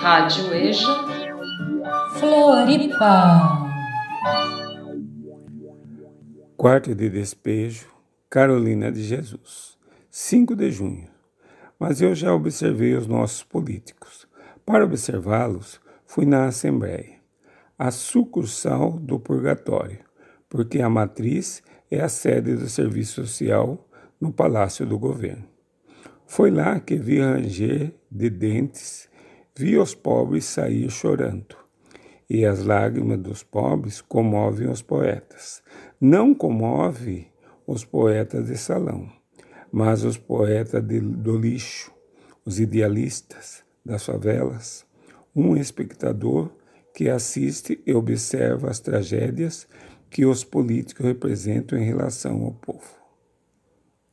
Rádio EJA Floripa. Quarto de despejo, Carolina de Jesus, 5 de junho. Mas eu já observei os nossos políticos. Para observá-los, fui na Assembleia, a sucursal do purgatório, porque a matriz é a sede do serviço social no Palácio do Governo. Foi lá que vi ranger de dentes Vi os pobres sair chorando, e as lágrimas dos pobres comovem os poetas. Não comove os poetas de salão, mas os poetas de, do lixo, os idealistas das favelas. Um espectador que assiste e observa as tragédias que os políticos representam em relação ao povo.